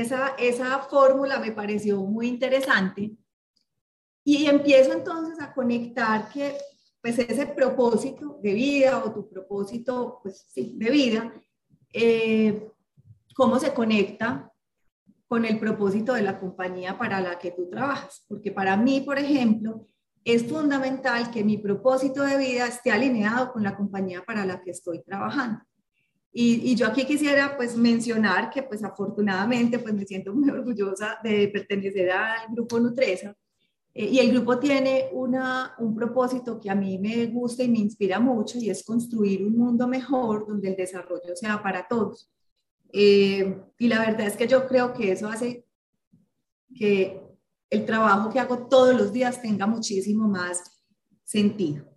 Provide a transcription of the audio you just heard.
esa, esa fórmula me pareció muy interesante y empiezo entonces a conectar que pues ese propósito de vida o tu propósito pues sí, de vida, eh, cómo se conecta con el propósito de la compañía para la que tú trabajas. Porque para mí, por ejemplo, es fundamental que mi propósito de vida esté alineado con la compañía para la que estoy trabajando. Y, yo aquí quisiera pues mencionar que pues afortunadamente pues me siento muy orgullosa de pertenecer al grupo Nutresa eh, y el grupo tiene una, un propósito que a mí me gusta y me inspira mucho y es construir un mundo mejor donde el desarrollo sea para todos. Eh, y la verdad es que yo creo que eso hace que el trabajo que hago todos los días tenga muchísimo más sentido.